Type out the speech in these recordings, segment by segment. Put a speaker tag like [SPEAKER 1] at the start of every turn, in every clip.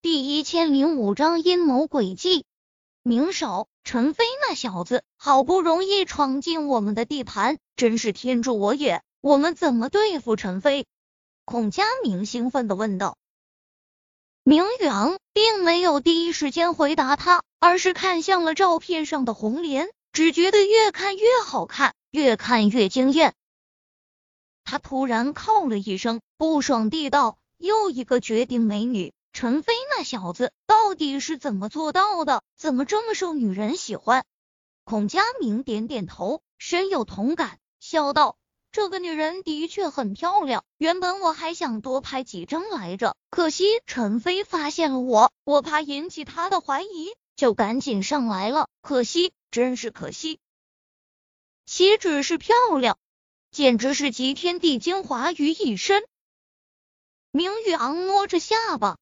[SPEAKER 1] 第一千零五章阴谋诡计。明少，陈飞那小子好不容易闯进我们的地盘，真是天助我也！我们怎么对付陈飞？孔佳明兴奋的问道。明宇昂并没有第一时间回答他，而是看向了照片上的红莲，只觉得越看越好看，越看越惊艳。他突然靠了一声，不爽地道：“又一个绝顶美女。”陈飞那小子到底是怎么做到的？怎么这么受女人喜欢？孔佳明点点头，深有同感，笑道：“这个女人的确很漂亮。原本我还想多拍几张来着，可惜陈飞发现了我，我怕引起他的怀疑，就赶紧上来了。可惜，真是可惜。岂止是漂亮，简直是集天地精华于一身。”明玉昂摸着下巴。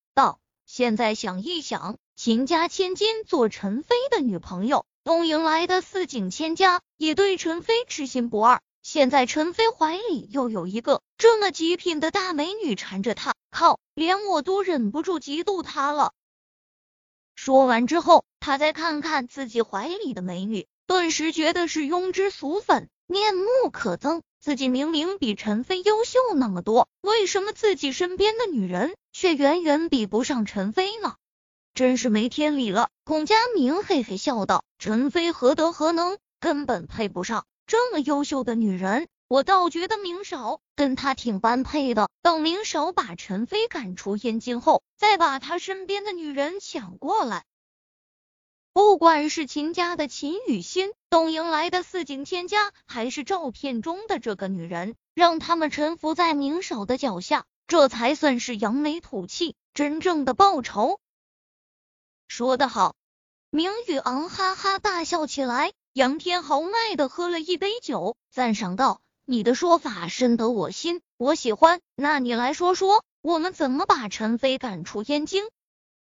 [SPEAKER 1] 现在想一想，秦家千金做陈飞的女朋友，东营来的四景千家也对陈飞痴心不二。现在陈飞怀里又有一个这么极品的大美女缠着他，靠，连我都忍不住嫉妒他了。说完之后，他再看看自己怀里的美女，顿时觉得是庸脂俗粉，面目可憎。自己明明比陈飞优秀那么多，为什么自己身边的女人却远远比不上陈飞呢？真是没天理了！孔佳明嘿嘿笑道：“陈飞何德何能，根本配不上这么优秀的女人。我倒觉得明少跟他挺般配的。等明少把陈飞赶出燕京后，再把他身边的女人抢过来。”不管是秦家的秦雨欣，东营来的四景千家，还是照片中的这个女人，让他们臣服在明少的脚下，这才算是扬眉吐气，真正的报仇。说得好！明宇昂哈哈大笑起来，仰天豪迈的喝了一杯酒，赞赏道：“你的说法深得我心，我喜欢。那你来说说，我们怎么把陈飞赶出燕京？”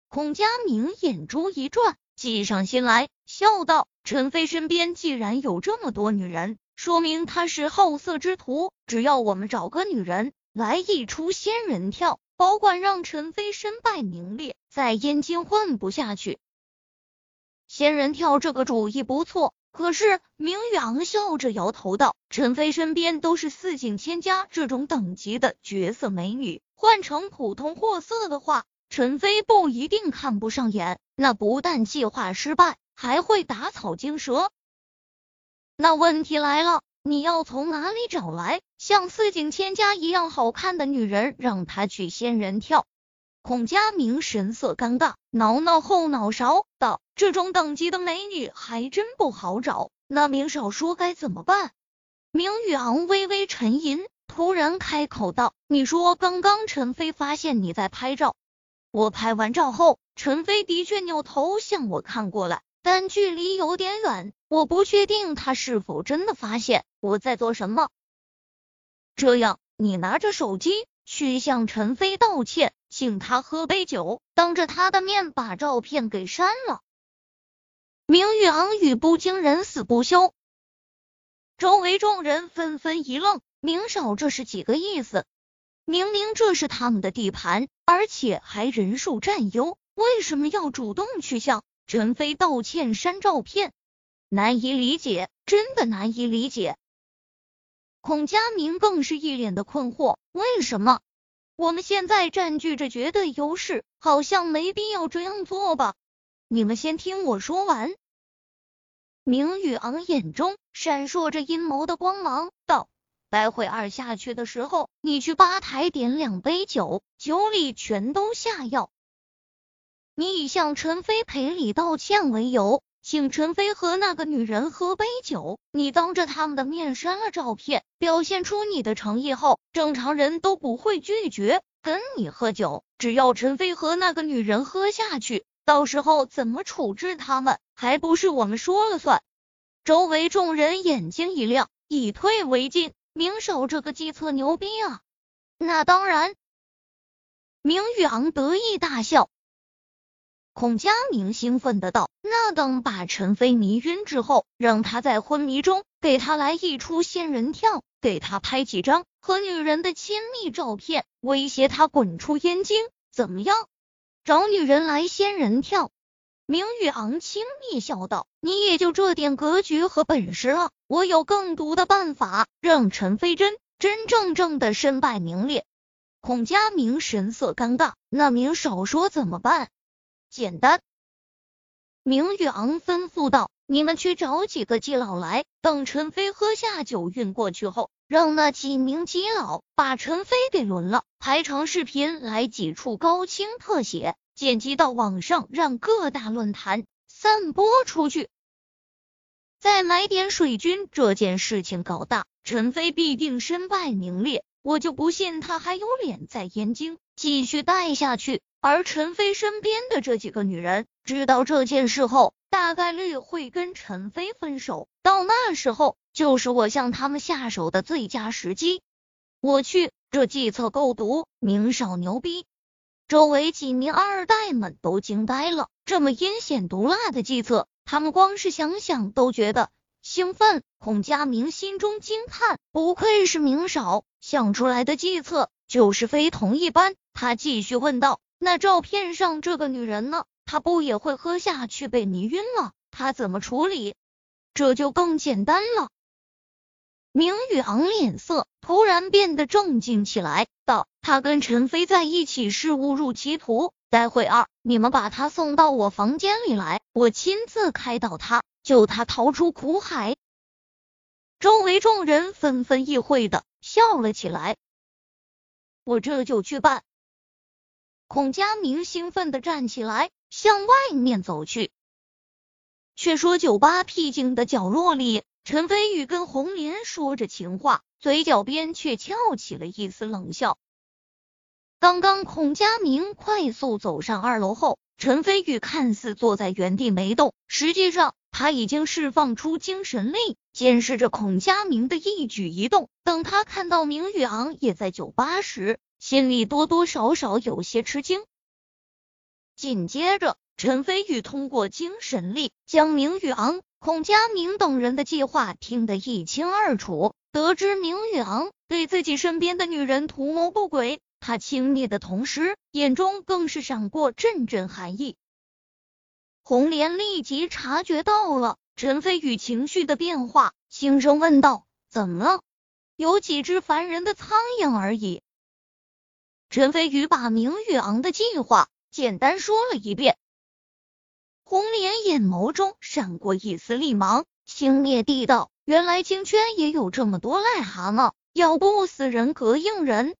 [SPEAKER 1] 孔佳明眼珠一转。计上心来，笑道：“陈飞身边既然有这么多女人，说明他是好色之徒。只要我们找个女人来一出仙人跳，保管让陈飞身败名裂，在燕京混不下去。仙人跳这个主意不错，可是明宇昂笑着摇头道：陈飞身边都是四景千家这种等级的绝色美女，换成普通货色的话。”陈飞不一定看不上眼，那不但计划失败，还会打草惊蛇。那问题来了，你要从哪里找来像四景千家一样好看的女人，让他去仙人跳？孔佳明神色尴尬，挠挠后脑勺道：“这种等级的美女还真不好找。那明少说该怎么办？”明宇昂微微沉吟，突然开口道：“你说刚刚陈飞发现你在拍照。”我拍完照后，陈飞的确扭头向我看过来，但距离有点远，我不确定他是否真的发现我在做什么。这样，你拿着手机去向陈飞道歉，请他喝杯酒，当着他的面把照片给删了。明玉昂语不惊人死不休，周围众人纷纷一愣，明少这是几个意思？明明这是他们的地盘，而且还人数占优，为什么要主动去向陈飞道歉删照片？难以理解，真的难以理解。孔佳明更是一脸的困惑，为什么我们现在占据着绝对优势，好像没必要这样做吧？你们先听我说完。明宇昂眼中闪烁着阴谋的光芒，道。待会儿下去的时候，你去吧台点两杯酒，酒里全都下药。你以向陈飞赔礼道歉为由，请陈飞和那个女人喝杯酒。你当着他们的面删了照片，表现出你的诚意后，正常人都不会拒绝跟你喝酒。只要陈飞和那个女人喝下去，到时候怎么处置他们，还不是我们说了算？周围众人眼睛一亮，以退为进。明少这个计策牛逼啊！那当然，明宇昂得意大笑。孔佳明兴奋的道：“那等把陈飞迷晕之后，让他在昏迷中给他来一出仙人跳，给他拍几张和女人的亲密照片，威胁他滚出燕京，怎么样？”找女人来仙人跳。明宇昂轻蔑笑道：“你也就这点格局和本事了！我有更毒的办法，让陈飞真真正正的身败名裂。”孔佳明神色尴尬，那明少说怎么办？简单。明宇昂吩咐道：“你们去找几个基佬来，等陈飞喝下酒晕过去后，让那几名基佬把陈飞给轮了，拍成视频来几处高清特写。”剪辑到网上，让各大论坛散播出去，再买点水军。这件事情搞大，陈飞必定身败名裂。我就不信他还有脸在燕京继续待下去。而陈飞身边的这几个女人，知道这件事后，大概率会跟陈飞分手。到那时候，就是我向他们下手的最佳时机。我去，这计策够毒，明少牛逼。周围几名二代们都惊呆了，这么阴险毒辣的计策，他们光是想想都觉得兴奋。孔佳明心中惊叹，不愧是明少，想出来的计策就是非同一般。他继续问道：“那照片上这个女人呢？她不也会喝下去被迷晕了？她怎么处理？这就更简单了。”明宇昂脸色突然变得正经起来，道：“他跟陈飞在一起是误入歧途，待会儿你们把他送到我房间里来，我亲自开导他，救他逃出苦海。”周围众人纷纷意会的笑了起来。我这就去办。孔佳明兴奋的站起来，向外面走去。却说酒吧僻静的角落里。陈飞宇跟红莲说着情话，嘴角边却翘起了一丝冷笑。刚刚孔佳明快速走上二楼后，陈飞宇看似坐在原地没动，实际上他已经释放出精神力，监视着孔佳明的一举一动。等他看到明宇昂也在酒吧时，心里多多少少有些吃惊。紧接着，陈飞宇通过精神力将明宇昂。孔佳明等人的计划听得一清二楚，得知明宇昂对自己身边的女人图谋不轨，他轻蔑的同时，眼中更是闪过阵阵寒意。红莲立即察觉到了陈飞宇情绪的变化，轻声问道：“怎么了？有几只烦人的苍蝇而已。”陈飞宇把明宇昂的计划简单说了一遍。红莲眼眸中闪过一丝厉芒，轻蔑地道：“原来京圈也有这么多癞蛤蟆，咬不死人膈应人。”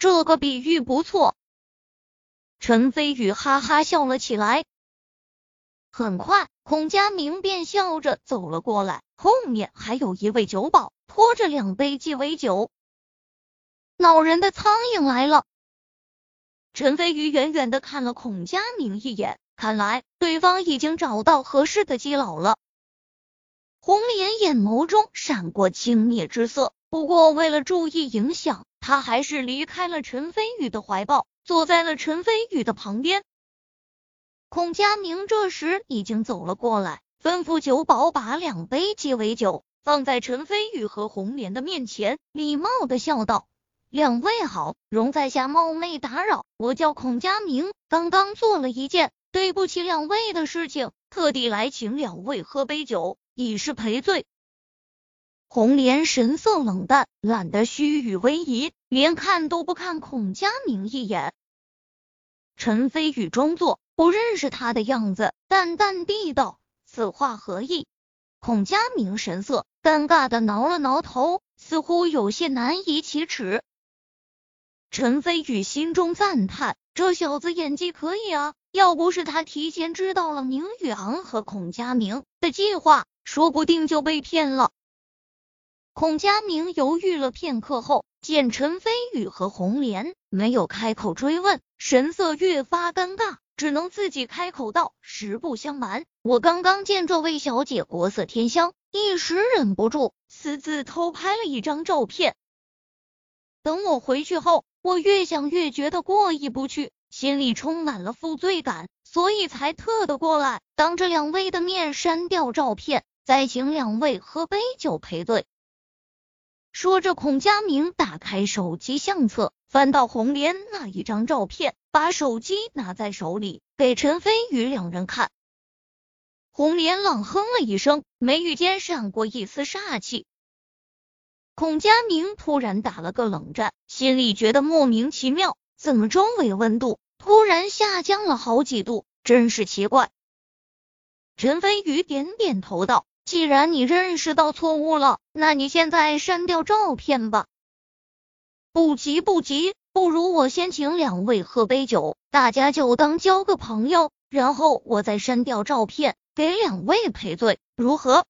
[SPEAKER 1] 这个比喻不错。陈飞宇哈哈笑了起来。很快，孔佳明便笑着走了过来，后面还有一位酒保拖着两杯鸡尾酒。恼人的苍蝇来了。陈飞宇远远的看了孔佳明一眼。看来对方已经找到合适的基佬了。红莲眼眸中闪过轻蔑之色，不过为了注意影响，他还是离开了陈飞宇的怀抱，坐在了陈飞宇的旁边。孔佳明这时已经走了过来，吩咐酒保把两杯鸡尾酒放在陈飞宇和红莲的面前，礼貌的笑道：“两位好，容在下冒昧打扰，我叫孔佳明，刚刚做了一件。”对不起两位的事情，特地来请两位喝杯酒，以示赔罪。红莲神色冷淡，懒得虚与委蛇，连看都不看孔佳明一眼。陈飞宇装作不认识他的样子，淡淡地道：“此话何意？”孔佳明神色尴尬的挠了挠头，似乎有些难以启齿。陈飞宇心中赞叹：这小子演技可以啊。要不是他提前知道了宁宇昂和孔佳明的计划，说不定就被骗了。孔佳明犹豫了片刻后，见陈飞宇和红莲没有开口追问，神色越发尴尬，只能自己开口道：“实不相瞒，我刚刚见这位小姐国色天香，一时忍不住私自偷拍了一张照片。等我回去后，我越想越觉得过意不去。”心里充满了负罪感，所以才特的过来，当着两位的面删掉照片，再请两位喝杯酒赔罪。说着，孔佳明打开手机相册，翻到红莲那一张照片，把手机拿在手里，给陈飞宇两人看。红莲冷哼了一声，眉宇间闪过一丝煞气。孔佳明突然打了个冷战，心里觉得莫名其妙，怎么周围温度突然下降了好几度？真是奇怪。陈飞宇点点头道：“既然你认识到错误了，那你现在删掉照片吧。”不急不急，不如我先请两位喝杯酒，大家就当交个朋友，然后我再删掉照片。给两位赔罪，如何？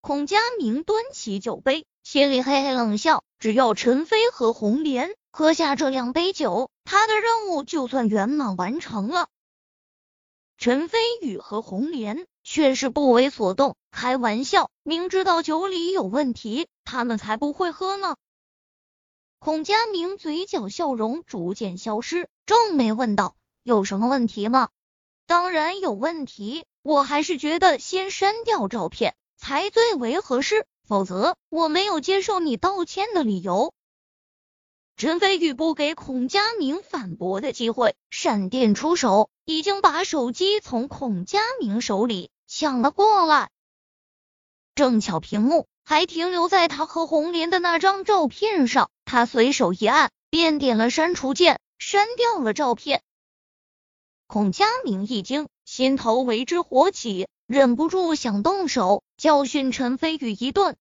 [SPEAKER 1] 孔佳明端起酒杯，心里嘿嘿冷笑。只要陈飞和红莲喝下这两杯酒，他的任务就算圆满完成了。陈飞宇和红莲却是不为所动，开玩笑，明知道酒里有问题，他们才不会喝呢。孔佳明嘴角笑容逐渐消失，皱眉问道：“有什么问题吗？”当然有问题。我还是觉得先删掉照片才最为合适，否则我没有接受你道歉的理由。陈飞宇不给孔佳明反驳的机会，闪电出手，已经把手机从孔佳明手里抢了过来。正巧屏幕还停留在他和红莲的那张照片上，他随手一按，便点了删除键，删掉了照片。孔佳明一惊。心头为之火起，忍不住想动手教训陈飞宇一顿。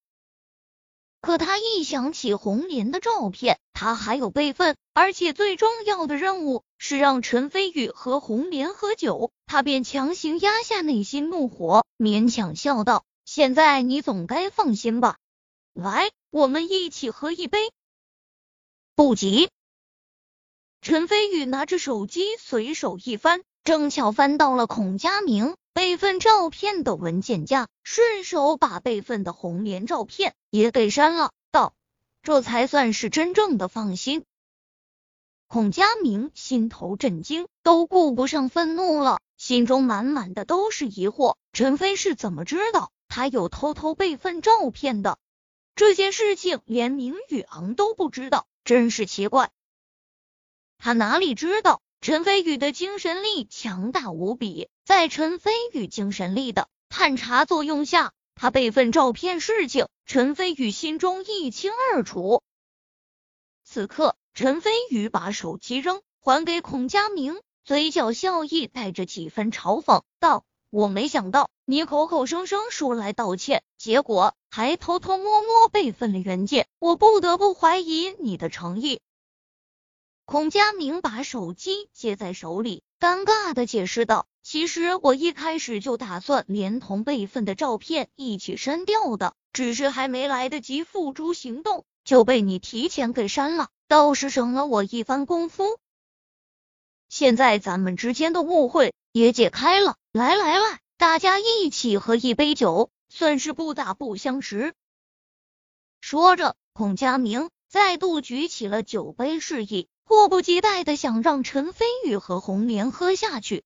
[SPEAKER 1] 可他一想起红莲的照片，他还有备份，而且最重要的任务是让陈飞宇和红莲喝酒，他便强行压下内心怒火，勉强笑道：“现在你总该放心吧？来，我们一起喝一杯。”不急。陈飞宇拿着手机随手一翻。正巧翻到了孔佳明备份照片的文件夹，顺手把备份的红莲照片也给删了，道：“这才算是真正的放心。”孔佳明心头震惊，都顾不上愤怒了，心中满满的都是疑惑：陈飞是怎么知道他有偷偷备份照片的？这件事情连明宇昂都不知道，真是奇怪。他哪里知道？陈飞宇的精神力强大无比，在陈飞宇精神力的探查作用下，他备份照片事情，陈飞宇心中一清二楚。此刻，陈飞宇把手机扔还给孔佳明，嘴角笑意带着几分嘲讽道：“我没想到你口口声声说来道歉，结果还偷偷摸摸备份了原件，我不得不怀疑你的诚意。”孔佳明把手机接在手里，尴尬的解释道：“其实我一开始就打算连同备份的照片一起删掉的，只是还没来得及付诸行动，就被你提前给删了，倒是省了我一番功夫。现在咱们之间的误会也解开了，来来来，大家一起喝一杯酒，算是不打不相识。”说着，孔佳明再度举起了酒杯，示意。迫不及待的想让陈飞宇和红莲喝下去。